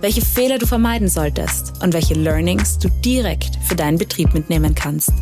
welche Fehler du vermeiden solltest und welche Learnings du direkt für deinen Betrieb mitnehmen kannst.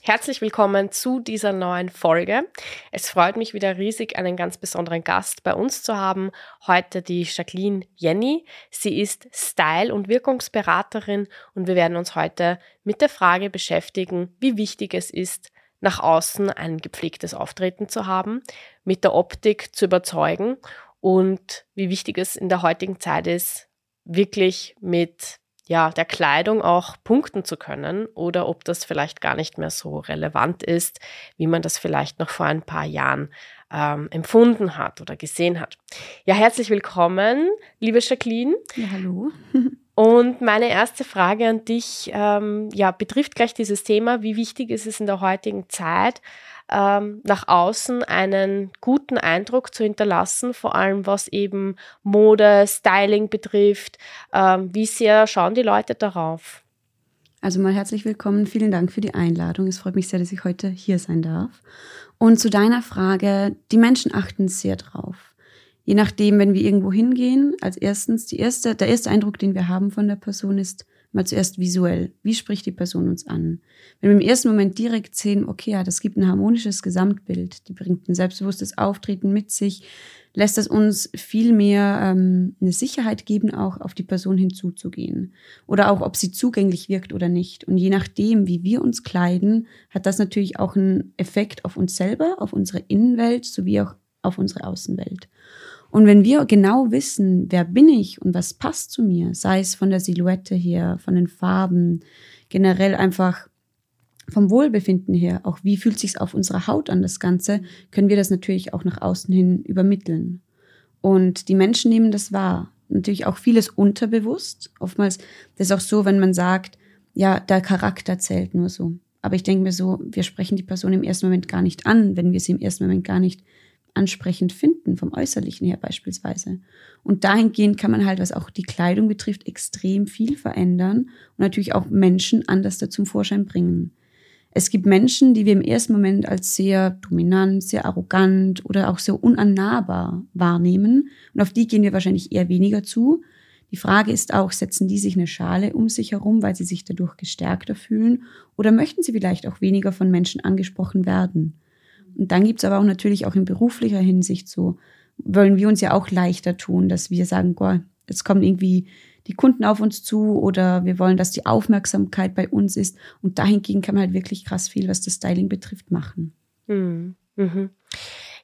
Herzlich willkommen zu dieser neuen Folge. Es freut mich wieder riesig, einen ganz besonderen Gast bei uns zu haben. Heute die Jacqueline Jenny. Sie ist Style- und Wirkungsberaterin und wir werden uns heute mit der Frage beschäftigen, wie wichtig es ist, nach außen ein gepflegtes Auftreten zu haben, mit der Optik zu überzeugen und wie wichtig es in der heutigen Zeit ist, wirklich mit ja, der Kleidung auch punkten zu können oder ob das vielleicht gar nicht mehr so relevant ist, wie man das vielleicht noch vor ein paar Jahren ähm, empfunden hat oder gesehen hat. Ja, herzlich willkommen, liebe Jacqueline. Ja, hallo. Und meine erste Frage an dich ähm, ja, betrifft gleich dieses Thema. Wie wichtig ist es in der heutigen Zeit, ähm, nach außen einen guten Eindruck zu hinterlassen, vor allem was eben Mode, Styling betrifft? Ähm, wie sehr schauen die Leute darauf? Also mal herzlich willkommen. Vielen Dank für die Einladung. Es freut mich sehr, dass ich heute hier sein darf. Und zu deiner Frage, die Menschen achten sehr drauf je nachdem, wenn wir irgendwo hingehen, als erstens, die erste, der erste Eindruck, den wir haben von der Person ist mal zuerst visuell. Wie spricht die Person uns an? Wenn wir im ersten Moment direkt sehen, okay, ja, das gibt ein harmonisches Gesamtbild, die bringt ein selbstbewusstes Auftreten mit sich, lässt es uns viel mehr ähm, eine Sicherheit geben, auch auf die Person hinzuzugehen. Oder auch, ob sie zugänglich wirkt oder nicht. Und je nachdem, wie wir uns kleiden, hat das natürlich auch einen Effekt auf uns selber, auf unsere Innenwelt sowie auch auf unsere Außenwelt. Und wenn wir genau wissen, wer bin ich und was passt zu mir, sei es von der Silhouette her, von den Farben, generell einfach vom Wohlbefinden her, auch wie fühlt sich's auf unserer Haut an, das Ganze, können wir das natürlich auch nach außen hin übermitteln. Und die Menschen nehmen das wahr. Natürlich auch vieles unterbewusst. Oftmals, das ist auch so, wenn man sagt, ja, der Charakter zählt nur so. Aber ich denke mir so, wir sprechen die Person im ersten Moment gar nicht an, wenn wir sie im ersten Moment gar nicht ansprechend finden, vom Äußerlichen her beispielsweise. Und dahingehend kann man halt, was auch die Kleidung betrifft, extrem viel verändern und natürlich auch Menschen anders da zum Vorschein bringen. Es gibt Menschen, die wir im ersten Moment als sehr dominant, sehr arrogant oder auch sehr unannahbar wahrnehmen. Und auf die gehen wir wahrscheinlich eher weniger zu. Die Frage ist auch, setzen die sich eine Schale um sich herum, weil sie sich dadurch gestärkter fühlen? Oder möchten sie vielleicht auch weniger von Menschen angesprochen werden? Und dann gibt's aber auch natürlich auch in beruflicher Hinsicht so, wollen wir uns ja auch leichter tun, dass wir sagen, boah, jetzt kommen irgendwie die Kunden auf uns zu oder wir wollen, dass die Aufmerksamkeit bei uns ist. Und dahingegen kann man halt wirklich krass viel, was das Styling betrifft, machen. Mhm. Mhm.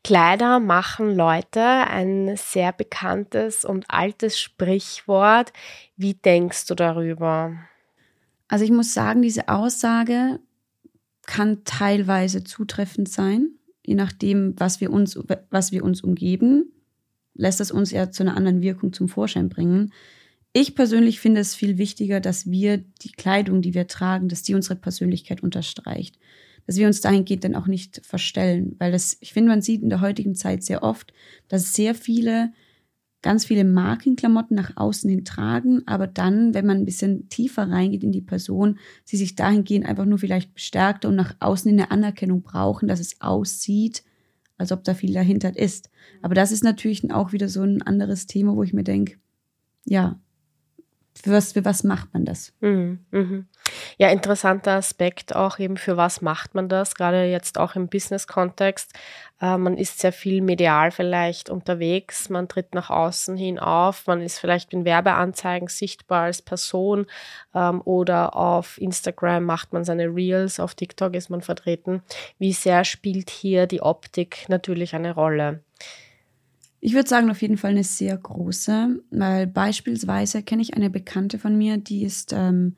Kleider machen Leute, ein sehr bekanntes und altes Sprichwort. Wie denkst du darüber? Also ich muss sagen, diese Aussage kann teilweise zutreffend sein je nachdem, was wir uns, was wir uns umgeben, lässt es uns ja zu einer anderen Wirkung zum Vorschein bringen. Ich persönlich finde es viel wichtiger, dass wir die Kleidung, die wir tragen, dass die unsere Persönlichkeit unterstreicht. Dass wir uns dahingehend dann auch nicht verstellen. Weil das, ich finde, man sieht in der heutigen Zeit sehr oft, dass sehr viele ganz viele Markenklamotten nach außen hin tragen, aber dann, wenn man ein bisschen tiefer reingeht in die Person, sie sich dahingehend einfach nur vielleicht bestärkt und nach außen in eine Anerkennung brauchen, dass es aussieht, als ob da viel dahinter ist. Aber das ist natürlich auch wieder so ein anderes Thema, wo ich mir denke, ja, für was, für was macht man das? Mhm, mhm. Ja, interessanter Aspekt auch eben, für was macht man das, gerade jetzt auch im Business-Kontext. Äh, man ist sehr viel medial vielleicht unterwegs, man tritt nach außen hin auf, man ist vielleicht in Werbeanzeigen sichtbar als Person ähm, oder auf Instagram macht man seine Reels, auf TikTok ist man vertreten. Wie sehr spielt hier die Optik natürlich eine Rolle? Ich würde sagen, auf jeden Fall eine sehr große, weil beispielsweise kenne ich eine Bekannte von mir, die ist ähm,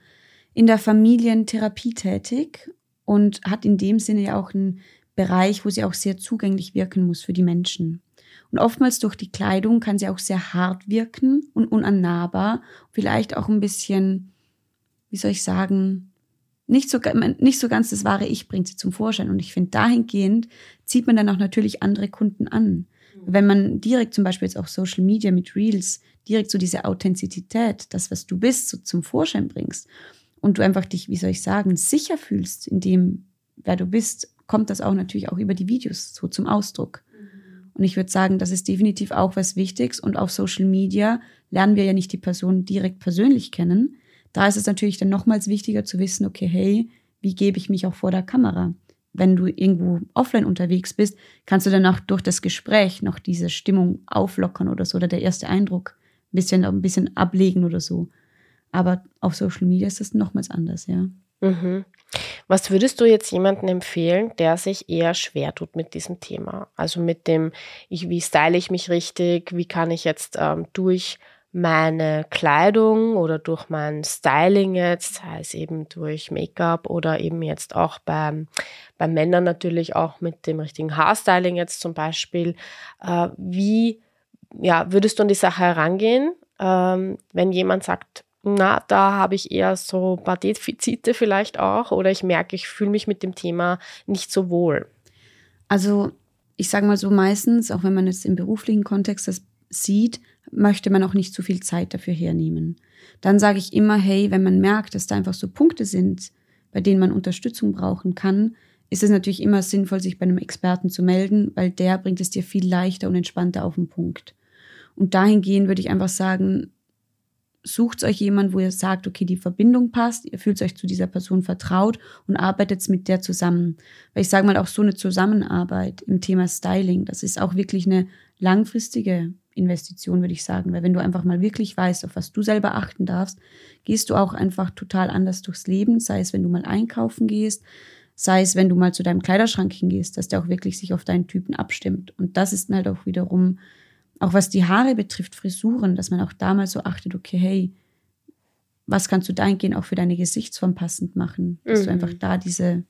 in der Familientherapie tätig und hat in dem Sinne ja auch einen Bereich, wo sie auch sehr zugänglich wirken muss für die Menschen. Und oftmals durch die Kleidung kann sie auch sehr hart wirken und unannahbar. Vielleicht auch ein bisschen, wie soll ich sagen, nicht so, nicht so ganz das wahre Ich bringt sie zum Vorschein. Und ich finde, dahingehend zieht man dann auch natürlich andere Kunden an. Wenn man direkt zum Beispiel jetzt auch Social Media mit Reels direkt so diese Authentizität, das, was du bist, so zum Vorschein bringst und du einfach dich, wie soll ich sagen, sicher fühlst in dem, wer du bist, kommt das auch natürlich auch über die Videos so zum Ausdruck. Mhm. Und ich würde sagen, das ist definitiv auch was Wichtiges. Und auf Social Media lernen wir ja nicht die Person direkt persönlich kennen. Da ist es natürlich dann nochmals wichtiger zu wissen, okay, hey, wie gebe ich mich auch vor der Kamera? Wenn du irgendwo offline unterwegs bist, kannst du dann auch durch das Gespräch noch diese Stimmung auflockern oder so, oder der erste Eindruck ein bisschen, ein bisschen ablegen oder so. Aber auf Social Media ist das nochmals anders, ja. Mhm. Was würdest du jetzt jemandem empfehlen, der sich eher schwer tut mit diesem Thema? Also mit dem, ich, wie style ich mich richtig, wie kann ich jetzt ähm, durch meine Kleidung oder durch mein Styling jetzt, sei es eben durch Make-up oder eben jetzt auch beim, bei Männern natürlich auch mit dem richtigen Haarstyling jetzt zum Beispiel, äh, wie ja, würdest du an die Sache herangehen, ähm, wenn jemand sagt, na, da habe ich eher so ein paar Defizite vielleicht auch oder ich merke, ich fühle mich mit dem Thema nicht so wohl. Also ich sage mal so meistens, auch wenn man jetzt im beruflichen Kontext das sieht, möchte man auch nicht zu viel Zeit dafür hernehmen. Dann sage ich immer, hey, wenn man merkt, dass da einfach so Punkte sind, bei denen man Unterstützung brauchen kann, ist es natürlich immer sinnvoll, sich bei einem Experten zu melden, weil der bringt es dir viel leichter und entspannter auf den Punkt. Und dahingehend würde ich einfach sagen, sucht euch jemand, wo ihr sagt, okay, die Verbindung passt, ihr fühlt euch zu dieser Person vertraut und arbeitet mit der zusammen. Weil ich sage mal auch so eine Zusammenarbeit im Thema Styling, das ist auch wirklich eine langfristige Investition, würde ich sagen. Weil wenn du einfach mal wirklich weißt, auf was du selber achten darfst, gehst du auch einfach total anders durchs Leben, sei es, wenn du mal einkaufen gehst, sei es, wenn du mal zu deinem Kleiderschrank hingehst, dass der auch wirklich sich auf deinen Typen abstimmt. Und das ist halt auch wiederum auch was die Haare betrifft, Frisuren, dass man auch damals so achtet, okay, hey, was kannst du dahingehend auch für deine Gesichtsform passend machen, dass mhm. du einfach da diese,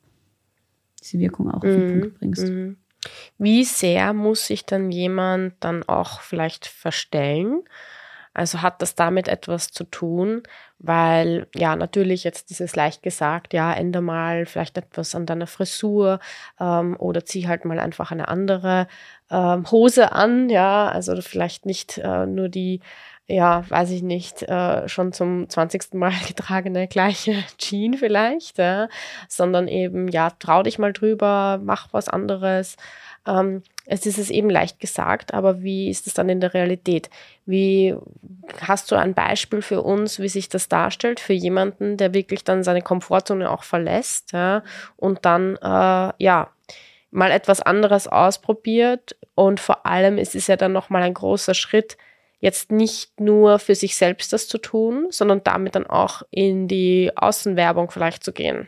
diese Wirkung auch auf den mhm. Punkt bringst. Mhm. Wie sehr muss sich dann jemand dann auch vielleicht verstellen? Also hat das damit etwas zu tun, weil ja natürlich jetzt dieses leicht gesagt, ja, ändere mal vielleicht etwas an deiner Frisur ähm, oder zieh halt mal einfach eine andere ähm, Hose an, ja, also vielleicht nicht äh, nur die ja, weiß ich nicht, äh, schon zum 20. Mal getragene gleiche Jean vielleicht, ja, sondern eben, ja, trau dich mal drüber, mach was anderes. Ähm, es ist es eben leicht gesagt, aber wie ist es dann in der Realität? Wie hast du ein Beispiel für uns, wie sich das darstellt für jemanden, der wirklich dann seine Komfortzone auch verlässt ja, und dann äh, ja mal etwas anderes ausprobiert und vor allem ist es ja dann noch mal ein großer Schritt, jetzt nicht nur für sich selbst das zu tun, sondern damit dann auch in die Außenwerbung vielleicht zu gehen.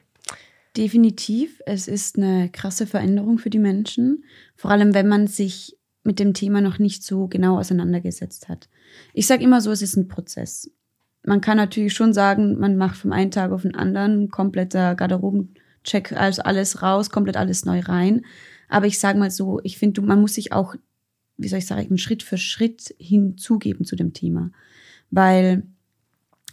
Definitiv, es ist eine krasse Veränderung für die Menschen, vor allem wenn man sich mit dem Thema noch nicht so genau auseinandergesetzt hat. Ich sage immer so, es ist ein Prozess. Man kann natürlich schon sagen, man macht vom einen Tag auf den anderen kompletter Garderobencheck, also alles raus, komplett alles neu rein. Aber ich sage mal so, ich finde, man muss sich auch, wie soll ich sagen, Schritt für Schritt hinzugeben zu dem Thema. Weil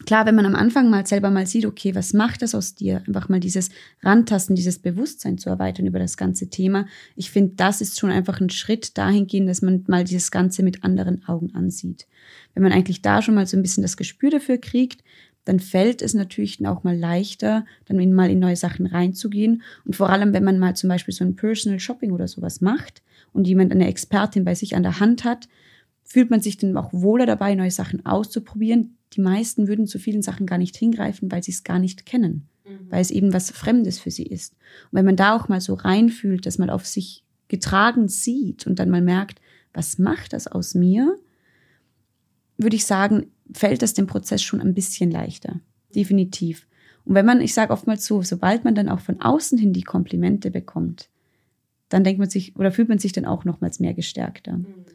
klar, wenn man am Anfang mal selber mal sieht, okay, was macht das aus dir? Einfach mal dieses Rantasten, dieses Bewusstsein zu erweitern über das ganze Thema. Ich finde, das ist schon einfach ein Schritt dahingehend, dass man mal dieses Ganze mit anderen Augen ansieht. Wenn man eigentlich da schon mal so ein bisschen das Gespür dafür kriegt, dann fällt es natürlich auch mal leichter, dann mal in neue Sachen reinzugehen. Und vor allem, wenn man mal zum Beispiel so ein Personal Shopping oder sowas macht und jemand eine Expertin bei sich an der Hand hat, fühlt man sich dann auch wohler dabei, neue Sachen auszuprobieren, die meisten würden zu vielen Sachen gar nicht hingreifen, weil sie es gar nicht kennen, mhm. weil es eben was Fremdes für sie ist. Und wenn man da auch mal so reinfühlt, dass man auf sich getragen sieht und dann mal merkt, was macht das aus mir, würde ich sagen, fällt das dem Prozess schon ein bisschen leichter. Definitiv. Und wenn man, ich sage oftmals so, sobald man dann auch von außen hin die Komplimente bekommt, dann denkt man sich oder fühlt man sich dann auch nochmals mehr gestärkter. Mhm.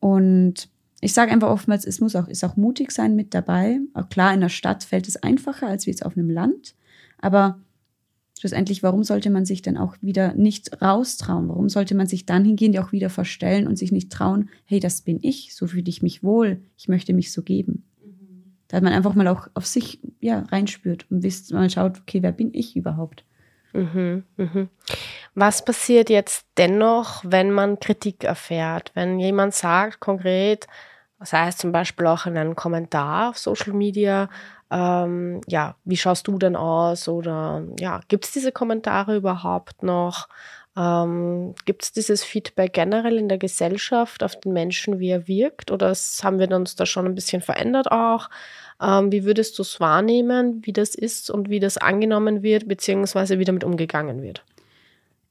Und ich sage einfach oftmals, es muss auch, ist auch mutig sein mit dabei. Auch klar, in der Stadt fällt es einfacher als wie jetzt auf einem Land. Aber schlussendlich, warum sollte man sich dann auch wieder nicht raustrauen? Warum sollte man sich dann hingehen, die auch wieder verstellen und sich nicht trauen, hey, das bin ich, so fühle ich mich wohl, ich möchte mich so geben. Da man einfach mal auch auf sich ja, reinspürt und wisst, mal schaut, okay, wer bin ich überhaupt? Mhm, mhm. Was passiert jetzt dennoch, wenn man Kritik erfährt? Wenn jemand sagt konkret, sei es zum Beispiel auch in einem Kommentar auf Social Media, ähm, ja, wie schaust du denn aus? Oder ja, gibt es diese Kommentare überhaupt noch? Ähm, gibt es dieses Feedback generell in der Gesellschaft auf den Menschen, wie er wirkt? Oder haben wir uns da schon ein bisschen verändert auch? Ähm, wie würdest du es wahrnehmen, wie das ist und wie das angenommen wird, beziehungsweise wie damit umgegangen wird?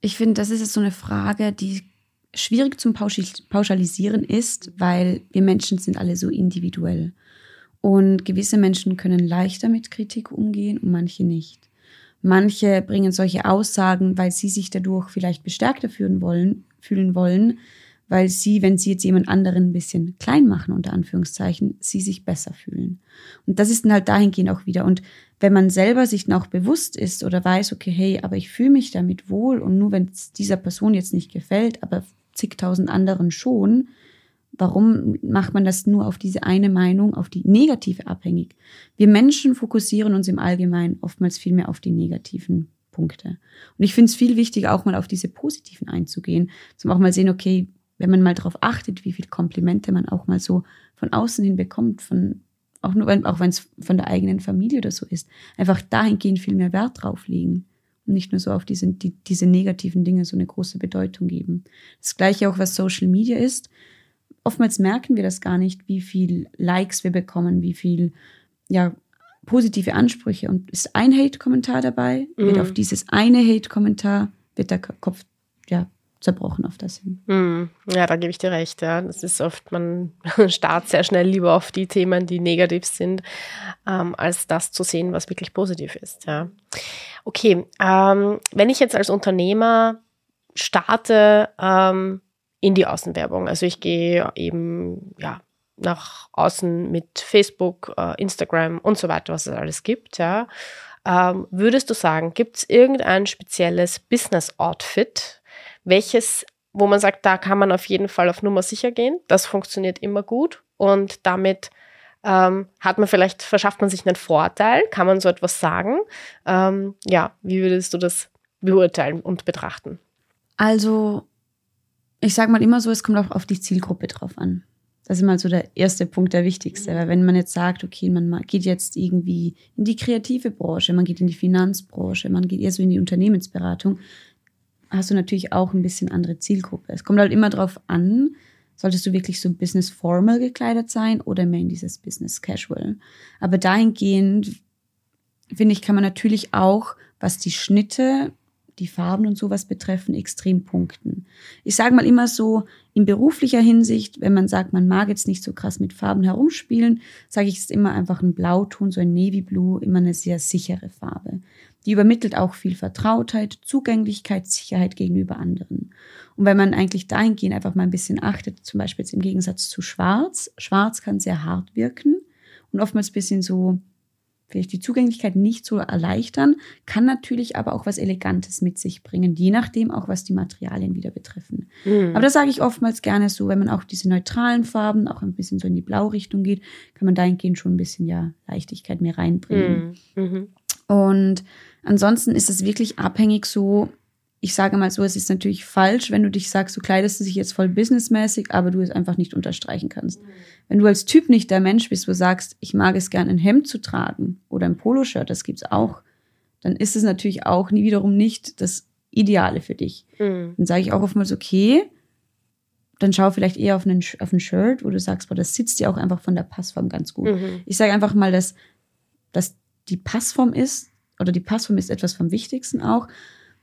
Ich finde, das ist jetzt so eine Frage, die schwierig zum Pauschalisieren ist, weil wir Menschen sind alle so individuell. Und gewisse Menschen können leichter mit Kritik umgehen und manche nicht. Manche bringen solche Aussagen, weil sie sich dadurch vielleicht bestärkter fühlen wollen, fühlen wollen, weil sie, wenn sie jetzt jemand anderen ein bisschen klein machen, unter Anführungszeichen, sie sich besser fühlen. Und das ist dann halt dahingehend auch wieder. Und wenn man selber sich auch bewusst ist oder weiß, okay, hey, aber ich fühle mich damit wohl und nur wenn es dieser Person jetzt nicht gefällt, aber zigtausend anderen schon, Warum macht man das nur auf diese eine Meinung, auf die negative abhängig? Wir Menschen fokussieren uns im Allgemeinen oftmals viel mehr auf die negativen Punkte. Und ich finde es viel wichtiger, auch mal auf diese positiven einzugehen, zum auch mal sehen, okay, wenn man mal darauf achtet, wie viel Komplimente man auch mal so von außen hin bekommt, von auch nur wenn auch wenn es von der eigenen Familie oder so ist, einfach dahingehend viel mehr Wert drauf legen und nicht nur so auf diese, die, diese negativen Dinge so eine große Bedeutung geben. Das gleiche auch, was Social Media ist oftmals merken wir das gar nicht, wie viel Likes wir bekommen, wie viel ja, positive Ansprüche. Und ist ein Hate-Kommentar dabei, mhm. wird auf dieses eine Hate-Kommentar, wird der Kopf ja, zerbrochen auf das hin. Mhm. Ja, da gebe ich dir recht. Ja. Das ist oft, man starrt sehr schnell lieber auf die Themen, die negativ sind, ähm, als das zu sehen, was wirklich positiv ist. Ja. Okay, ähm, wenn ich jetzt als Unternehmer starte, ähm, in die Außenwerbung. Also ich gehe eben ja nach außen mit Facebook, äh, Instagram und so weiter, was es alles gibt. Ja. Ähm, würdest du sagen, gibt es irgendein spezielles Business-Outfit, welches, wo man sagt, da kann man auf jeden Fall auf Nummer sicher gehen, das funktioniert immer gut und damit ähm, hat man vielleicht, verschafft man sich einen Vorteil, kann man so etwas sagen? Ähm, ja, wie würdest du das beurteilen und betrachten? Also ich sage mal immer so, es kommt auch auf die Zielgruppe drauf an. Das ist mal so der erste Punkt, der wichtigste. Weil wenn man jetzt sagt, okay, man geht jetzt irgendwie in die kreative Branche, man geht in die Finanzbranche, man geht eher so in die Unternehmensberatung, hast du natürlich auch ein bisschen andere Zielgruppe. Es kommt halt immer drauf an, solltest du wirklich so business formal gekleidet sein oder mehr in dieses business casual. Aber dahingehend, finde ich, kann man natürlich auch, was die Schnitte die Farben und sowas betreffen, extrem punkten. Ich sage mal immer so, in beruflicher Hinsicht, wenn man sagt, man mag jetzt nicht so krass mit Farben herumspielen, sage ich es immer einfach ein Blauton, so ein Navy Blue, immer eine sehr sichere Farbe. Die übermittelt auch viel Vertrautheit, Zugänglichkeit, Sicherheit gegenüber anderen. Und wenn man eigentlich dahingehend einfach mal ein bisschen achtet, zum Beispiel jetzt im Gegensatz zu Schwarz, Schwarz kann sehr hart wirken und oftmals ein bisschen so vielleicht die Zugänglichkeit nicht so erleichtern, kann natürlich aber auch was Elegantes mit sich bringen, je nachdem auch, was die Materialien wieder betreffen. Mhm. Aber das sage ich oftmals gerne so, wenn man auch diese neutralen Farben auch ein bisschen so in die Blaurichtung geht, kann man dahingehend schon ein bisschen ja Leichtigkeit mehr reinbringen. Mhm. Mhm. Und ansonsten ist es wirklich abhängig so, ich sage mal so, es ist natürlich falsch, wenn du dich sagst, du kleidest dich jetzt voll businessmäßig, aber du es einfach nicht unterstreichen kannst. Wenn du als Typ nicht der Mensch bist, wo du sagst, ich mag es gern, ein Hemd zu tragen oder ein Poloshirt, das gibt's auch, dann ist es natürlich auch nie wiederum nicht das Ideale für dich. Mhm. Dann sage ich auch oftmals, okay, dann schau vielleicht eher auf, einen, auf ein Shirt, wo du sagst, boah, das sitzt dir auch einfach von der Passform ganz gut. Mhm. Ich sage einfach mal, dass, dass die Passform ist, oder die Passform ist etwas vom Wichtigsten auch,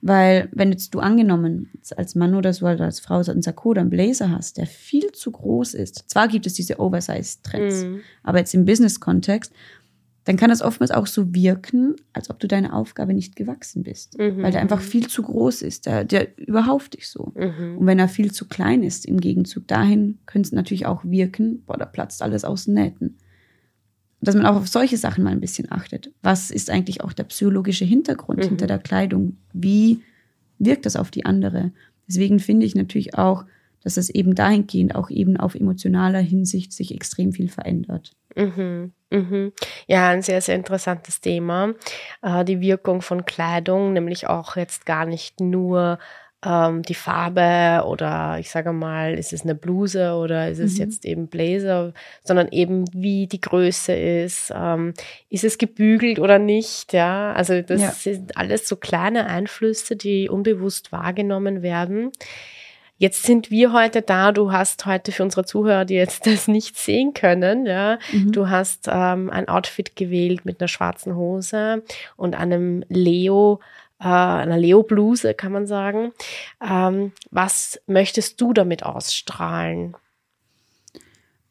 weil, wenn jetzt du angenommen als Mann oder so oder als Frau so einen Sakko oder einen Blazer hast, der viel zu groß ist, zwar gibt es diese Oversize-Trends, mhm. aber jetzt im Business-Kontext, dann kann das oftmals auch so wirken, als ob du deiner Aufgabe nicht gewachsen bist. Mhm. Weil der einfach viel zu groß ist. Der, der überhauft dich so. Mhm. Und wenn er viel zu klein ist, im Gegenzug dahin, könnte es natürlich auch wirken, boah, da platzt alles aus den Nähten. Dass man auch auf solche Sachen mal ein bisschen achtet. Was ist eigentlich auch der psychologische Hintergrund Mhm. hinter der Kleidung? Wie wirkt das auf die andere? Deswegen finde ich natürlich auch, dass es eben dahingehend auch eben auf emotionaler Hinsicht sich extrem viel verändert. Mhm, mhm. Ja, ein sehr, sehr interessantes Thema. Äh, die Wirkung von Kleidung, nämlich auch jetzt gar nicht nur ähm, die Farbe oder ich sage mal, ist es eine Bluse oder ist es Mhm. jetzt eben Blazer, sondern eben wie die Größe ist, ähm, ist es gebügelt oder nicht, ja. Also das Ja. sind alles so kleine Einflüsse, die unbewusst wahrgenommen werden. Jetzt sind wir heute da. Du hast heute für unsere Zuhörer, die jetzt das nicht sehen können, ja, Mhm. du hast ähm, ein Outfit gewählt mit einer schwarzen Hose und einem Leo, äh, einer Leo-Bluse, kann man sagen. Ähm, was möchtest du damit ausstrahlen?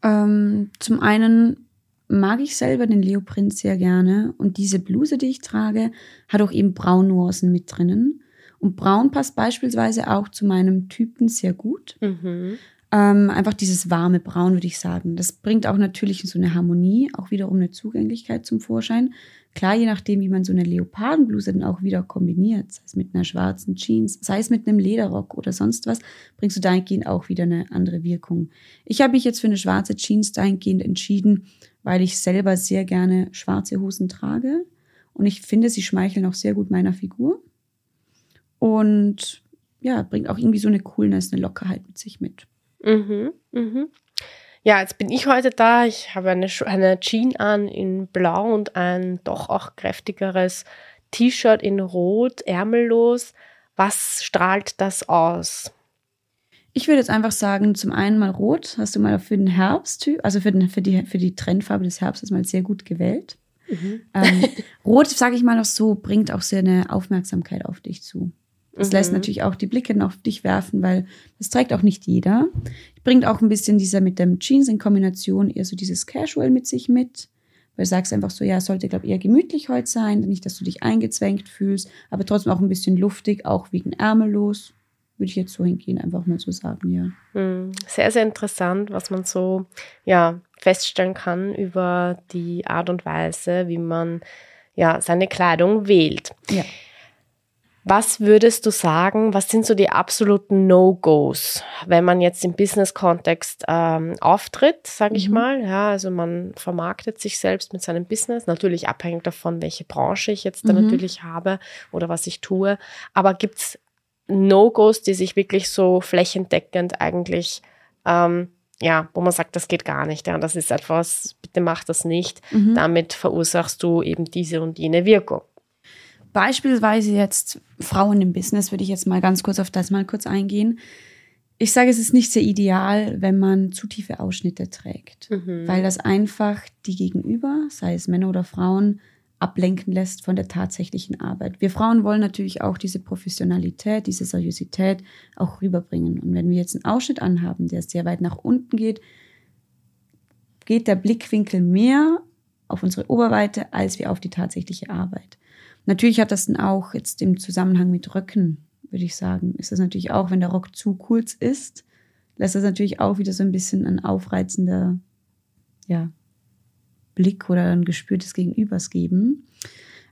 Ähm, zum einen mag ich selber den Leoprint sehr gerne und diese Bluse, die ich trage, hat auch eben Braunnuancen mit drinnen. Und Braun passt beispielsweise auch zu meinem Typen sehr gut. Mhm. Ähm, einfach dieses warme Braun, würde ich sagen. Das bringt auch natürlich so eine Harmonie, auch wiederum eine Zugänglichkeit zum Vorschein. Klar, je nachdem, wie man so eine Leopardenbluse dann auch wieder kombiniert, sei es mit einer schwarzen Jeans, sei es mit einem Lederrock oder sonst was, bringst du dahingehend auch wieder eine andere Wirkung. Ich habe mich jetzt für eine schwarze Jeans dahingehend entschieden, weil ich selber sehr gerne schwarze Hosen trage und ich finde, sie schmeicheln auch sehr gut meiner Figur und ja, bringt auch irgendwie so eine Coolness, eine Lockerheit mit sich mit. Mhm. Mhm. Ja, jetzt bin ich heute da. Ich habe eine, eine Jean an in Blau und ein doch auch kräftigeres T-Shirt in Rot, ärmellos. Was strahlt das aus? Ich würde jetzt einfach sagen, zum einen mal rot, hast du mal für den Herbst, also für, den, für, die, für die Trendfarbe des Herbstes mal sehr gut gewählt. Ähm, rot, sage ich mal auch so, bringt auch sehr eine Aufmerksamkeit auf dich zu. Das lässt Mhm. natürlich auch die Blicke auf dich werfen, weil das trägt auch nicht jeder. Bringt auch ein bisschen dieser mit dem Jeans in Kombination eher so dieses Casual mit sich mit. Weil du sagst einfach so, ja, es sollte, glaube ich, eher gemütlich heute sein, nicht, dass du dich eingezwängt fühlst, aber trotzdem auch ein bisschen luftig, auch wegen ärmellos. Würde ich jetzt so hingehen, einfach mal so sagen, ja. Hm, Sehr, sehr interessant, was man so ja, feststellen kann über die Art und Weise, wie man ja, seine Kleidung wählt. Ja. Was würdest du sagen, was sind so die absoluten No-Gos, wenn man jetzt im Business-Kontext ähm, auftritt, sage ich Mhm. mal? Ja, also man vermarktet sich selbst mit seinem Business, natürlich abhängig davon, welche Branche ich jetzt da Mhm. natürlich habe oder was ich tue. Aber gibt's No-Gos, die sich wirklich so flächendeckend eigentlich, ähm, ja, wo man sagt, das geht gar nicht, ja, das ist etwas, bitte mach das nicht. Mhm. Damit verursachst du eben diese und jene Wirkung. Beispielsweise jetzt Frauen im Business, würde ich jetzt mal ganz kurz auf das mal kurz eingehen. Ich sage, es ist nicht sehr ideal, wenn man zu tiefe Ausschnitte trägt, Mhm. weil das einfach die Gegenüber, sei es Männer oder Frauen, ablenken lässt von der tatsächlichen Arbeit. Wir Frauen wollen natürlich auch diese Professionalität, diese Seriosität auch rüberbringen. Und wenn wir jetzt einen Ausschnitt anhaben, der sehr weit nach unten geht, geht der Blickwinkel mehr auf unsere Oberweite als wir auf die tatsächliche Arbeit. Natürlich hat das dann auch jetzt im Zusammenhang mit Röcken, würde ich sagen, ist das natürlich auch, wenn der Rock zu kurz ist, lässt das natürlich auch wieder so ein bisschen ein aufreizender ja, Blick oder ein Gespür des Gegenübers geben.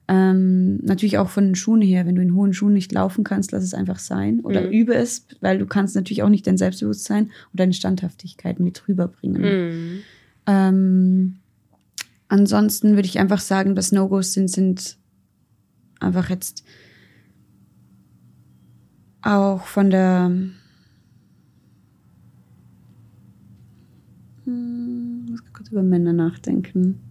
Ähm, natürlich auch von den Schuhen her, wenn du in hohen Schuhen nicht laufen kannst, lass es einfach sein oder Mhm. übe es, weil du kannst natürlich auch nicht dein Selbstbewusstsein und deine Standhaftigkeit mit rüberbringen. Mhm. Ähm, ansonsten würde ich einfach sagen, dass No-Gos sind, sind einfach jetzt auch von der Hm, muss kurz über Männer nachdenken.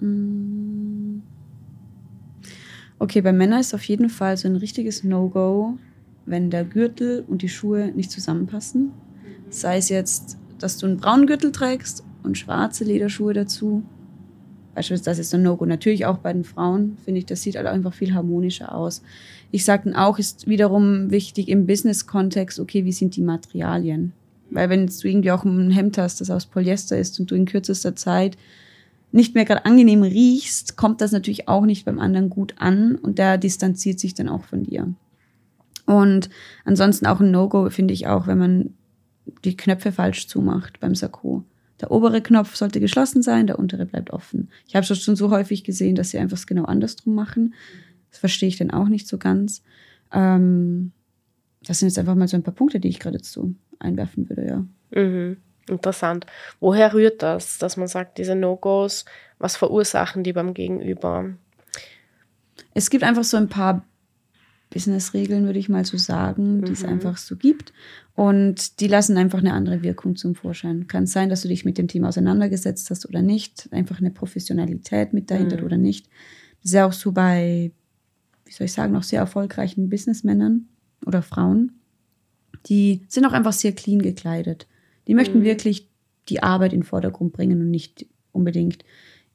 Hm. Okay, bei Männern ist auf jeden Fall so ein richtiges No-Go, wenn der Gürtel und die Schuhe nicht zusammenpassen. Sei es jetzt, dass du einen braunen Gürtel trägst und schwarze Lederschuhe dazu. Beispielsweise das ist ein No-Go. Natürlich auch bei den Frauen, finde ich, das sieht halt einfach viel harmonischer aus. Ich sage dann auch, ist wiederum wichtig im Business-Kontext, okay, wie sind die Materialien? Weil wenn du irgendwie auch ein Hemd hast, das aus Polyester ist und du in kürzester Zeit nicht mehr gerade angenehm riechst, kommt das natürlich auch nicht beim anderen gut an und der distanziert sich dann auch von dir. Und ansonsten auch ein No-Go finde ich auch, wenn man die Knöpfe falsch zumacht beim Sakko. Der obere Knopf sollte geschlossen sein, der untere bleibt offen. Ich habe schon so häufig gesehen, dass sie einfach genau andersrum machen. Das verstehe ich dann auch nicht so ganz. Ähm, das sind jetzt einfach mal so ein paar Punkte, die ich gerade so einwerfen würde, ja. Mhm. Interessant. Woher rührt das, dass man sagt, diese No-Gos, was verursachen die beim Gegenüber? Es gibt einfach so ein paar Business-Regeln, würde ich mal so sagen, die es mhm. einfach so gibt. Und die lassen einfach eine andere Wirkung zum Vorschein. Kann sein, dass du dich mit dem Thema auseinandergesetzt hast oder nicht. Einfach eine Professionalität mit dahinter mhm. oder nicht. Das ist ja auch so bei, wie soll ich sagen, auch sehr erfolgreichen Businessmännern oder Frauen. Die sind auch einfach sehr clean gekleidet. Die möchten mhm. wirklich die Arbeit in den Vordergrund bringen und nicht unbedingt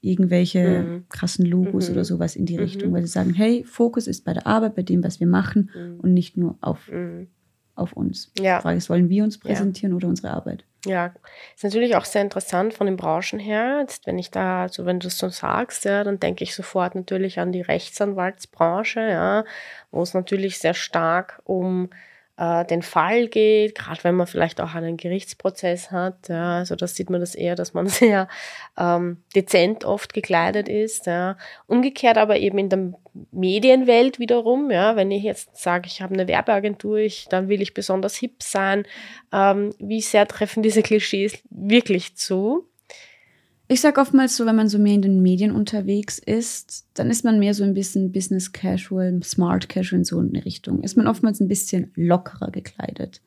irgendwelche mhm. krassen Logos mhm. oder sowas in die mhm. Richtung, weil sie sagen, hey, Fokus ist bei der Arbeit, bei dem, was wir machen mhm. und nicht nur auf, mhm. auf uns. Ja. Die Frage ist, wollen wir uns präsentieren ja. oder unsere Arbeit? Ja, ist natürlich auch sehr interessant von den Branchen her. Jetzt, wenn ich da, also wenn du es so sagst, ja, dann denke ich sofort natürlich an die Rechtsanwaltsbranche, ja, wo es natürlich sehr stark um äh, den Fall geht, gerade wenn man vielleicht auch einen Gerichtsprozess hat. Ja, also das sieht man das eher, dass man sehr ähm, dezent oft gekleidet ist. Ja. Umgekehrt aber eben in der Medienwelt wiederum, ja, wenn ich jetzt sage, ich habe eine Werbeagentur, ich, dann will ich besonders hip sein, ähm, wie sehr treffen diese Klischees wirklich zu? Ich sage oftmals so, wenn man so mehr in den Medien unterwegs ist, dann ist man mehr so ein bisschen Business Casual, Smart Casual in so eine Richtung. Ist man oftmals ein bisschen lockerer gekleidet.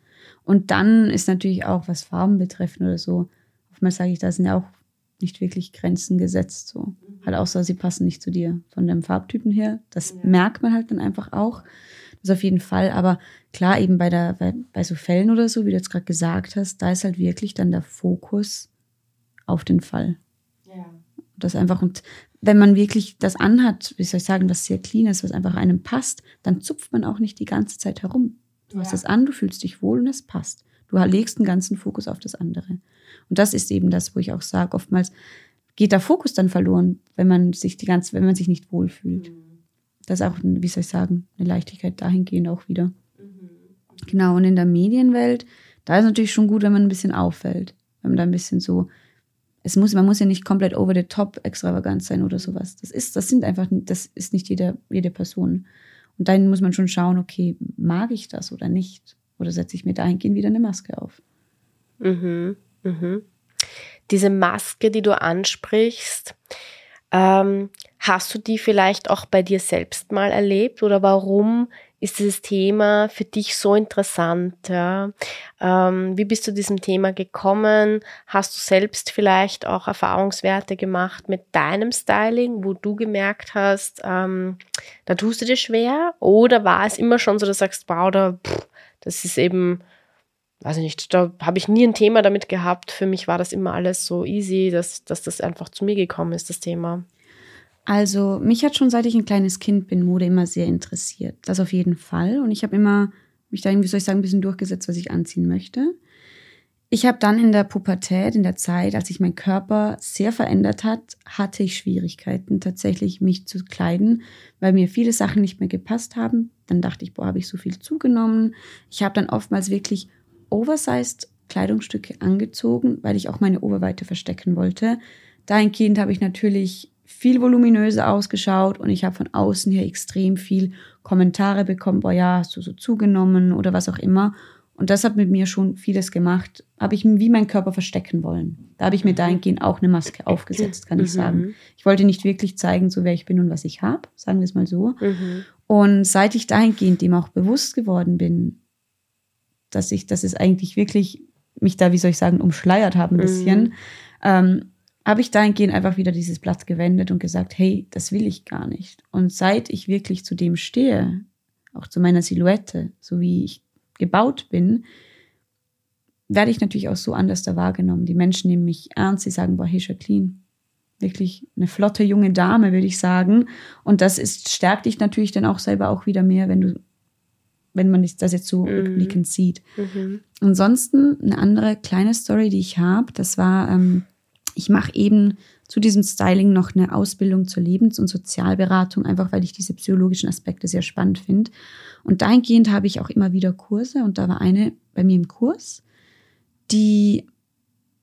Und dann ist natürlich auch, was Farben betrifft oder so, oftmals sage ich, da sind ja auch nicht wirklich Grenzen gesetzt. So. Halt außer sie passen nicht zu dir von dem Farbtypen her. Das ja. merkt man halt dann einfach auch. Das auf jeden Fall. Aber klar, eben bei, der, bei, bei so Fällen oder so, wie du jetzt gerade gesagt hast, da ist halt wirklich dann der Fokus auf den Fall. Das einfach, und wenn man wirklich das anhat, wie soll ich sagen, was sehr clean ist, was einfach einem passt, dann zupft man auch nicht die ganze Zeit herum. Du ja. hast es an, du fühlst dich wohl und es passt. Du legst den ganzen Fokus auf das andere. Und das ist eben das, wo ich auch sage, oftmals geht der Fokus dann verloren, wenn man sich die ganze, wenn man sich nicht wohlfühlt. Mhm. Das ist auch, wie soll ich sagen, eine Leichtigkeit dahingehend auch wieder. Mhm. Genau, und in der Medienwelt, da ist natürlich schon gut, wenn man ein bisschen auffällt. Wenn man da ein bisschen so es muss, man muss ja nicht komplett over the top extravagant sein oder sowas. Das ist, das sind einfach, das ist nicht jede, jede Person. Und dann muss man schon schauen, okay, mag ich das oder nicht? Oder setze ich mir dahingehend wieder eine Maske auf? Mhm, mhm. Diese Maske, die du ansprichst, ähm, hast du die vielleicht auch bei dir selbst mal erlebt oder warum ist dieses Thema für dich so interessant? Ja? Ähm, wie bist du diesem Thema gekommen? Hast du selbst vielleicht auch Erfahrungswerte gemacht mit deinem Styling, wo du gemerkt hast, ähm, da tust du dir schwer? Oder war es immer schon so, dass du sagst, wow, da, pff, das ist eben, weiß ich nicht, da habe ich nie ein Thema damit gehabt. Für mich war das immer alles so easy, dass, dass das einfach zu mir gekommen ist, das Thema. Also mich hat schon seit ich ein kleines Kind bin Mode immer sehr interessiert. Das auf jeden Fall. Und ich habe immer mich da, wie soll ich sagen, ein bisschen durchgesetzt, was ich anziehen möchte. Ich habe dann in der Pubertät, in der Zeit, als sich mein Körper sehr verändert hat, hatte ich Schwierigkeiten, tatsächlich mich zu kleiden, weil mir viele Sachen nicht mehr gepasst haben. Dann dachte ich, boah, habe ich so viel zugenommen. Ich habe dann oftmals wirklich oversized Kleidungsstücke angezogen, weil ich auch meine Oberweite verstecken wollte. Dahingehend habe ich natürlich viel voluminöser ausgeschaut und ich habe von außen her extrem viel Kommentare bekommen, boah ja, hast du so zugenommen oder was auch immer. Und das hat mit mir schon vieles gemacht. Habe ich wie mein Körper verstecken wollen. Da habe ich mir mhm. dahingehend auch eine Maske aufgesetzt, kann ich mhm. sagen. Ich wollte nicht wirklich zeigen, so wer ich bin und was ich habe, sagen wir es mal so. Mhm. Und seit ich dahingehend dem auch bewusst geworden bin, dass ich, dass es eigentlich wirklich mich da, wie soll ich sagen, umschleiert haben ein bisschen, mhm. ähm, habe ich dahingehend einfach wieder dieses Blatt gewendet und gesagt, hey, das will ich gar nicht. Und seit ich wirklich zu dem stehe, auch zu meiner Silhouette, so wie ich gebaut bin, werde ich natürlich auch so anders da wahrgenommen. Die Menschen nehmen mich ernst, sie sagen, boah, hey Jacqueline, wirklich eine flotte junge Dame, würde ich sagen. Und das ist, stärkt dich natürlich dann auch selber auch wieder mehr, wenn du, wenn man das jetzt so mhm. rückblickend sieht. Mhm. Ansonsten eine andere kleine Story, die ich habe, das war, ähm, ich mache eben zu diesem Styling noch eine Ausbildung zur Lebens- und Sozialberatung, einfach weil ich diese psychologischen Aspekte sehr spannend finde. Und dahingehend habe ich auch immer wieder Kurse und da war eine bei mir im Kurs, die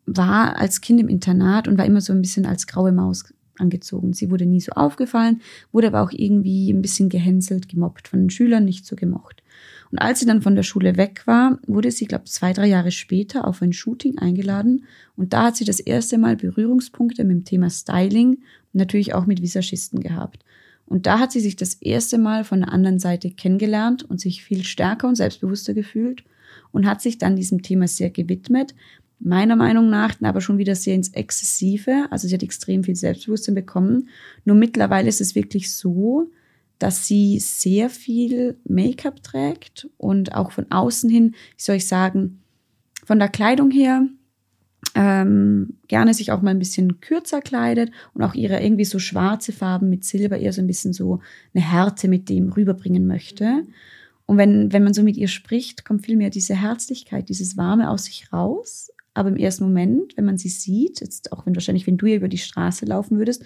war als Kind im Internat und war immer so ein bisschen als graue Maus angezogen. Sie wurde nie so aufgefallen, wurde aber auch irgendwie ein bisschen gehänselt, gemobbt, von den Schülern nicht so gemocht. Und als sie dann von der Schule weg war, wurde sie, glaube zwei, drei Jahre später auf ein Shooting eingeladen. Und da hat sie das erste Mal Berührungspunkte mit dem Thema Styling und natürlich auch mit Visagisten gehabt. Und da hat sie sich das erste Mal von der anderen Seite kennengelernt und sich viel stärker und selbstbewusster gefühlt und hat sich dann diesem Thema sehr gewidmet, meiner Meinung nach aber schon wieder sehr ins Exzessive. Also sie hat extrem viel Selbstbewusstsein bekommen. Nur mittlerweile ist es wirklich so, dass sie sehr viel Make-up trägt und auch von außen hin, wie soll ich sagen, von der Kleidung her ähm, gerne sich auch mal ein bisschen kürzer kleidet und auch ihre irgendwie so schwarze Farben mit Silber eher so ein bisschen so eine Härte mit dem rüberbringen möchte. Und wenn, wenn man so mit ihr spricht, kommt vielmehr diese Herzlichkeit, dieses Warme aus sich raus, aber im ersten Moment, wenn man sie sieht, jetzt auch wenn wahrscheinlich, wenn du hier über die Straße laufen würdest,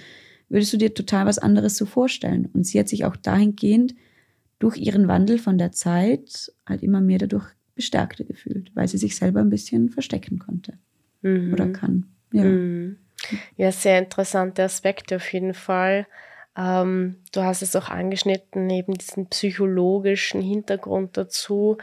würdest du dir total was anderes so vorstellen. Und sie hat sich auch dahingehend durch ihren Wandel von der Zeit halt immer mehr dadurch bestärkter gefühlt, weil sie sich selber ein bisschen verstecken konnte mhm. oder kann. Ja. Mhm. ja, sehr interessante Aspekte auf jeden Fall. Ähm, du hast es auch angeschnitten, eben diesen psychologischen Hintergrund dazu.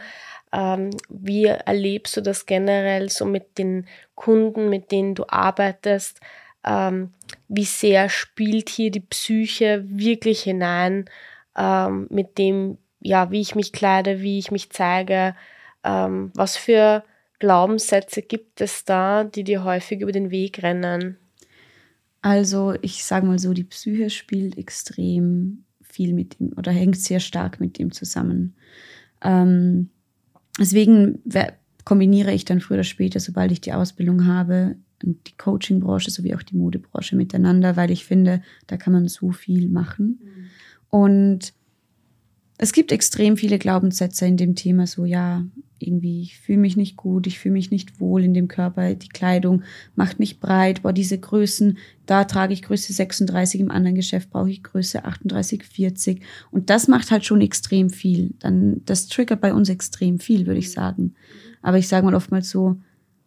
Ähm, wie erlebst du das generell so mit den Kunden, mit denen du arbeitest? Ähm, wie sehr spielt hier die Psyche wirklich hinein ähm, mit dem, ja, wie ich mich kleide, wie ich mich zeige? Ähm, was für Glaubenssätze gibt es da, die dir häufig über den Weg rennen? Also ich sage mal so, die Psyche spielt extrem viel mit ihm oder hängt sehr stark mit dem zusammen. Ähm, Deswegen kombiniere ich dann früher oder später, sobald ich die Ausbildung habe, die Coaching-Branche sowie auch die Modebranche miteinander, weil ich finde, da kann man so viel machen. Mhm. Und es gibt extrem viele Glaubenssätze in dem Thema, so ja, irgendwie, ich fühle mich nicht gut, ich fühle mich nicht wohl in dem Körper, die Kleidung macht mich breit, boah, diese Größen, da trage ich Größe 36, im anderen Geschäft brauche ich Größe 38, 40 und das macht halt schon extrem viel. Dann, das triggert bei uns extrem viel, würde ich sagen. Aber ich sage mal oftmals so,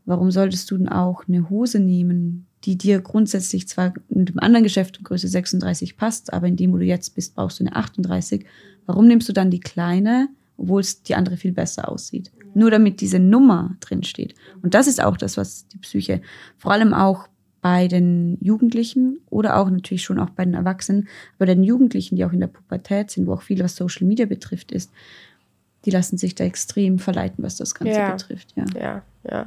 warum solltest du denn auch eine Hose nehmen, die dir grundsätzlich zwar in dem anderen Geschäft Größe 36 passt, aber in dem, wo du jetzt bist, brauchst du eine 38. Warum nimmst du dann die kleine, obwohl es die andere viel besser aussieht? Nur damit diese Nummer drin steht. Und das ist auch das, was die Psyche, vor allem auch bei den Jugendlichen oder auch natürlich schon auch bei den Erwachsenen, bei den Jugendlichen, die auch in der Pubertät sind, wo auch viel was Social Media betrifft, ist, die lassen sich da extrem verleiten, was das Ganze ja, betrifft. Ja. ja, ja.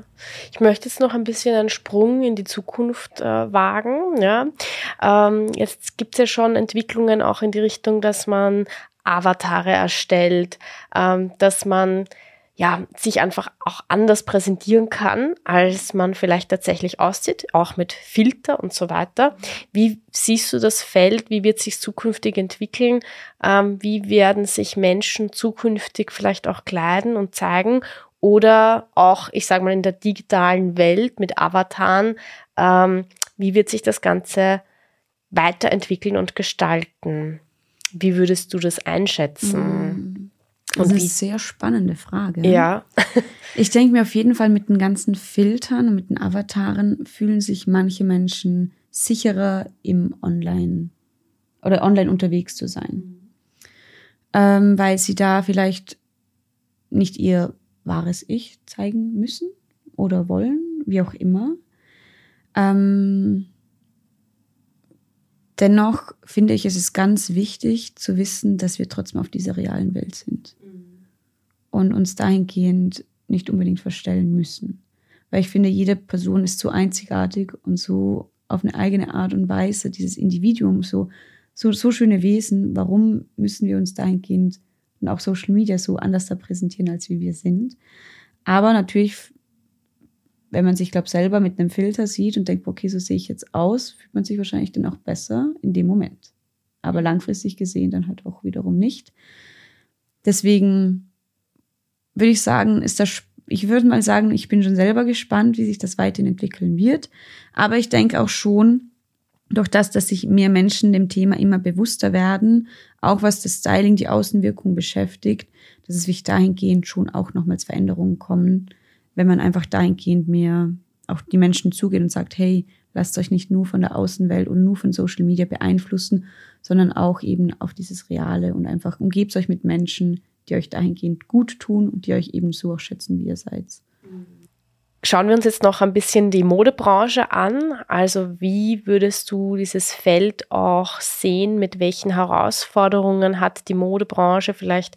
Ich möchte jetzt noch ein bisschen einen Sprung in die Zukunft äh, wagen. Ja. Ähm, jetzt gibt es ja schon Entwicklungen auch in die Richtung, dass man Avatare erstellt, ähm, dass man ja, sich einfach auch anders präsentieren kann, als man vielleicht tatsächlich aussieht, auch mit Filter und so weiter. Wie siehst du das Feld? Wie wird sich zukünftig entwickeln? Ähm, wie werden sich Menschen zukünftig vielleicht auch kleiden und zeigen? Oder auch, ich sage mal, in der digitalen Welt mit Avataren, ähm, wie wird sich das Ganze weiterentwickeln und gestalten? Wie würdest du das einschätzen? Mm. Das ist eine sehr spannende Frage. Ja. ich denke mir auf jeden Fall, mit den ganzen Filtern und mit den Avataren fühlen sich manche Menschen sicherer im Online oder online unterwegs zu sein. Ähm, weil sie da vielleicht nicht ihr wahres Ich zeigen müssen oder wollen, wie auch immer. Ähm, dennoch finde ich, es ist ganz wichtig zu wissen, dass wir trotzdem auf dieser realen Welt sind und uns dahingehend nicht unbedingt verstellen müssen. Weil ich finde, jede Person ist so einzigartig und so auf eine eigene Art und Weise, dieses Individuum, so, so, so schöne Wesen. Warum müssen wir uns dahingehend und auch Social Media so anders da präsentieren, als wie wir sind? Aber natürlich, wenn man sich, glaube selber mit einem Filter sieht und denkt, okay, so sehe ich jetzt aus, fühlt man sich wahrscheinlich dann auch besser in dem Moment. Aber langfristig gesehen dann halt auch wiederum nicht. Deswegen würde ich sagen, ist das, ich würde mal sagen, ich bin schon selber gespannt, wie sich das weiterhin entwickeln wird. Aber ich denke auch schon, durch das, dass sich mehr Menschen dem Thema immer bewusster werden, auch was das Styling, die Außenwirkung beschäftigt, dass es sich dahingehend schon auch nochmals Veränderungen kommen, wenn man einfach dahingehend mehr auch die Menschen zugeht und sagt, hey, lasst euch nicht nur von der Außenwelt und nur von Social Media beeinflussen, sondern auch eben auf dieses Reale und einfach umgebt euch mit Menschen, die euch dahingehend gut tun und die euch eben so auch schätzen, wie ihr seid. Schauen wir uns jetzt noch ein bisschen die Modebranche an. Also wie würdest du dieses Feld auch sehen? Mit welchen Herausforderungen hat die Modebranche vielleicht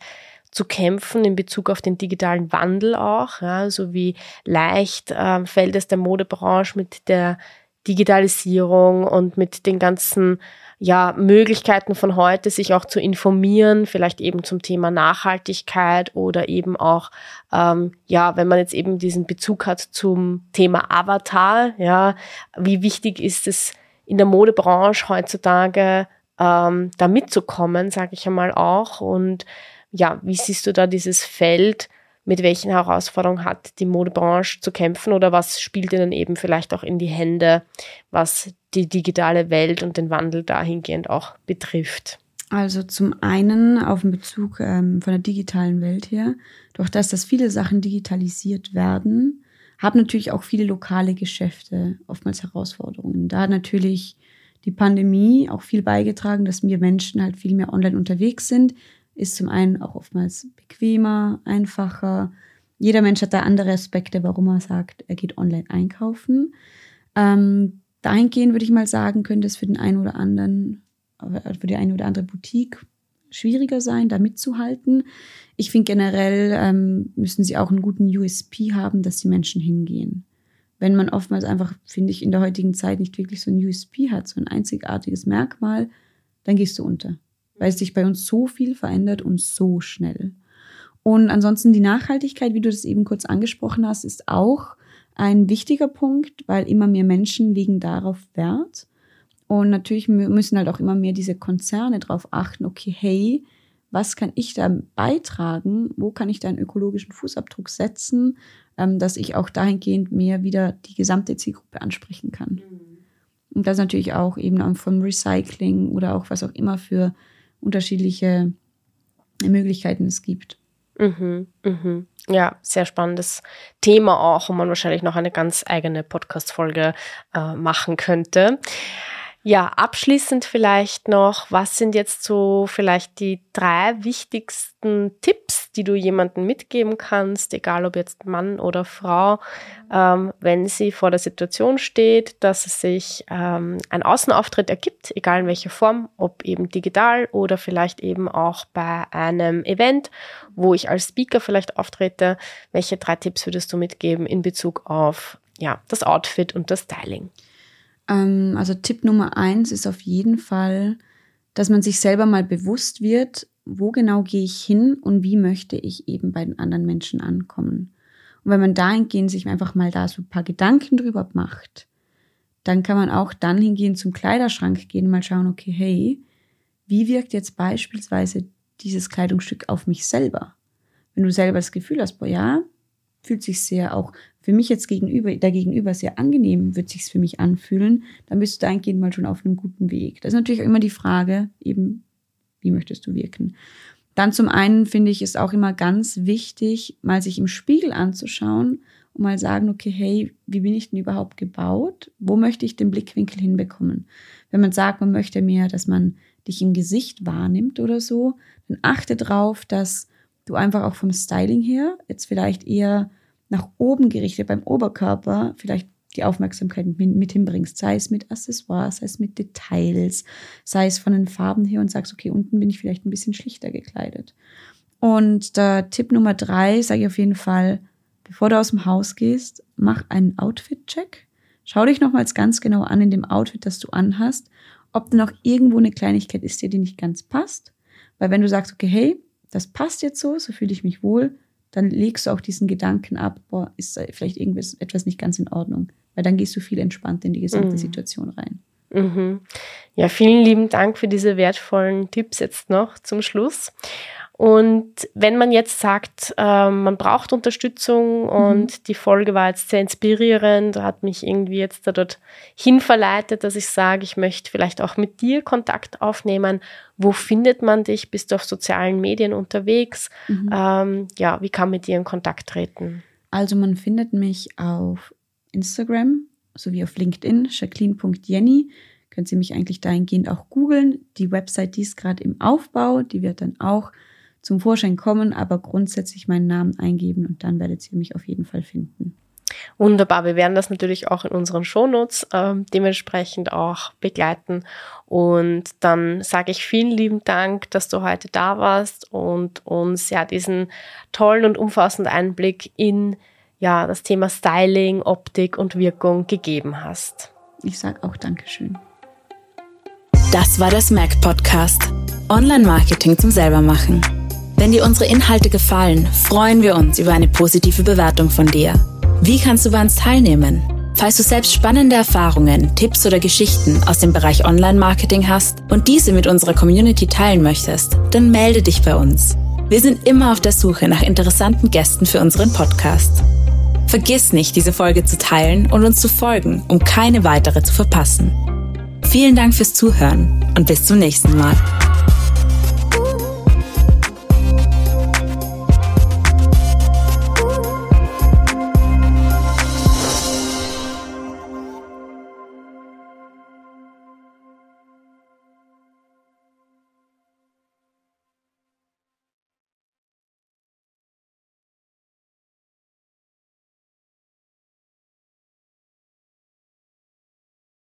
zu kämpfen in Bezug auf den digitalen Wandel auch? Ja, so wie leicht äh, fällt es der Modebranche mit der Digitalisierung und mit den ganzen ja, Möglichkeiten von heute, sich auch zu informieren, vielleicht eben zum Thema Nachhaltigkeit oder eben auch, ähm, ja, wenn man jetzt eben diesen Bezug hat zum Thema Avatar, ja, wie wichtig ist es in der Modebranche heutzutage, ähm, da mitzukommen, sage ich einmal auch. Und ja, wie siehst du da dieses Feld? Mit welchen Herausforderungen hat die Modebranche zu kämpfen oder was spielt ihnen eben vielleicht auch in die Hände, was die digitale Welt und den Wandel dahingehend auch betrifft? Also zum einen auf den Bezug ähm, von der digitalen Welt her, durch das, dass viele Sachen digitalisiert werden, haben natürlich auch viele lokale Geschäfte oftmals Herausforderungen. Da hat natürlich die Pandemie auch viel beigetragen, dass wir Menschen halt viel mehr online unterwegs sind, ist zum einen auch oftmals bequemer, einfacher. Jeder Mensch hat da andere Aspekte, warum er sagt, er geht online einkaufen. Ähm, dahingehend würde ich mal sagen, könnte es für den einen oder anderen, äh, für die eine oder andere Boutique schwieriger sein, da mitzuhalten. Ich finde generell ähm, müssen sie auch einen guten USP haben, dass die Menschen hingehen. Wenn man oftmals einfach, finde ich, in der heutigen Zeit nicht wirklich so ein USP hat, so ein einzigartiges Merkmal, dann gehst du unter weil sich bei uns so viel verändert und so schnell. Und ansonsten die Nachhaltigkeit, wie du das eben kurz angesprochen hast, ist auch ein wichtiger Punkt, weil immer mehr Menschen legen darauf Wert. Und natürlich müssen halt auch immer mehr diese Konzerne darauf achten, okay, hey, was kann ich da beitragen? Wo kann ich da einen ökologischen Fußabdruck setzen, ähm, dass ich auch dahingehend mehr wieder die gesamte Zielgruppe ansprechen kann? Mhm. Und das natürlich auch eben vom Recycling oder auch was auch immer für unterschiedliche Möglichkeiten es gibt. Mhm, mhm. Ja, sehr spannendes Thema auch, wo man wahrscheinlich noch eine ganz eigene Podcast-Folge äh, machen könnte. Ja, abschließend vielleicht noch, was sind jetzt so vielleicht die drei wichtigsten Tipps, die du jemandem mitgeben kannst, egal ob jetzt Mann oder Frau, ähm, wenn sie vor der Situation steht, dass es sich ähm, ein Außenauftritt ergibt, egal in welcher Form, ob eben digital oder vielleicht eben auch bei einem Event, wo ich als Speaker vielleicht auftrete. Welche drei Tipps würdest du mitgeben in Bezug auf ja, das Outfit und das Styling? Ähm, also Tipp Nummer eins ist auf jeden Fall, dass man sich selber mal bewusst wird, wo genau gehe ich hin und wie möchte ich eben bei den anderen Menschen ankommen. Und wenn man dahingehend sich einfach mal da so ein paar Gedanken drüber macht, dann kann man auch dann hingehen zum Kleiderschrank gehen und mal schauen, okay, hey, wie wirkt jetzt beispielsweise dieses Kleidungsstück auf mich selber? Wenn du selber das Gefühl hast, boah, ja, fühlt sich sehr auch für mich jetzt gegenüber, da gegenüber sehr angenehm wird sich's für mich anfühlen, dann bist du dahingehend mal schon auf einem guten Weg. Das ist natürlich auch immer die Frage, eben, wie möchtest du wirken? Dann zum einen finde ich es auch immer ganz wichtig, mal sich im Spiegel anzuschauen und mal sagen, okay, hey, wie bin ich denn überhaupt gebaut? Wo möchte ich den Blickwinkel hinbekommen? Wenn man sagt, man möchte mehr, dass man dich im Gesicht wahrnimmt oder so, dann achte drauf, dass du einfach auch vom Styling her jetzt vielleicht eher nach oben gerichtet beim Oberkörper vielleicht die Aufmerksamkeit mit, hinbringst, sei es mit Accessoires, sei es mit Details, sei es von den Farben her und sagst, okay, unten bin ich vielleicht ein bisschen schlichter gekleidet. Und der Tipp Nummer drei sage ich auf jeden Fall, bevor du aus dem Haus gehst, mach einen Outfit-Check. Schau dich nochmals ganz genau an in dem Outfit, das du anhast, ob da noch irgendwo eine Kleinigkeit ist, die dir nicht ganz passt. Weil wenn du sagst, okay, hey, das passt jetzt so, so fühle ich mich wohl, dann legst du auch diesen Gedanken ab, boah, ist da vielleicht irgendwas etwas nicht ganz in Ordnung. Weil dann gehst du viel entspannter in die gesamte mhm. Situation rein. Mhm. Ja, vielen lieben Dank für diese wertvollen Tipps jetzt noch zum Schluss. Und wenn man jetzt sagt, äh, man braucht Unterstützung und mhm. die Folge war jetzt sehr inspirierend, hat mich irgendwie jetzt da dort hinverleitet, dass ich sage, ich möchte vielleicht auch mit dir Kontakt aufnehmen. Wo findet man dich? Bist du auf sozialen Medien unterwegs? Mhm. Ähm, ja, wie kann man mit dir in Kontakt treten? Also man findet mich auf Instagram sowie auf LinkedIn, jacqueline.jenny. Können Sie mich eigentlich dahingehend auch googeln. Die Website, die ist gerade im Aufbau, die wird dann auch zum Vorschein kommen, aber grundsätzlich meinen Namen eingeben und dann werdet ihr mich auf jeden Fall finden. Wunderbar, wir werden das natürlich auch in unseren Shownotes äh, dementsprechend auch begleiten. Und dann sage ich vielen lieben Dank, dass du heute da warst und uns ja diesen tollen und umfassenden Einblick in ja, das Thema Styling, Optik und Wirkung gegeben hast. Ich sage auch Dankeschön. Das war der Smack Podcast. Online-Marketing zum Selbermachen. Wenn dir unsere Inhalte gefallen, freuen wir uns über eine positive Bewertung von dir. Wie kannst du bei uns teilnehmen? Falls du selbst spannende Erfahrungen, Tipps oder Geschichten aus dem Bereich Online-Marketing hast und diese mit unserer Community teilen möchtest, dann melde dich bei uns. Wir sind immer auf der Suche nach interessanten Gästen für unseren Podcast. Vergiss nicht, diese Folge zu teilen und uns zu folgen, um keine weitere zu verpassen. Vielen Dank fürs Zuhören und bis zum nächsten Mal.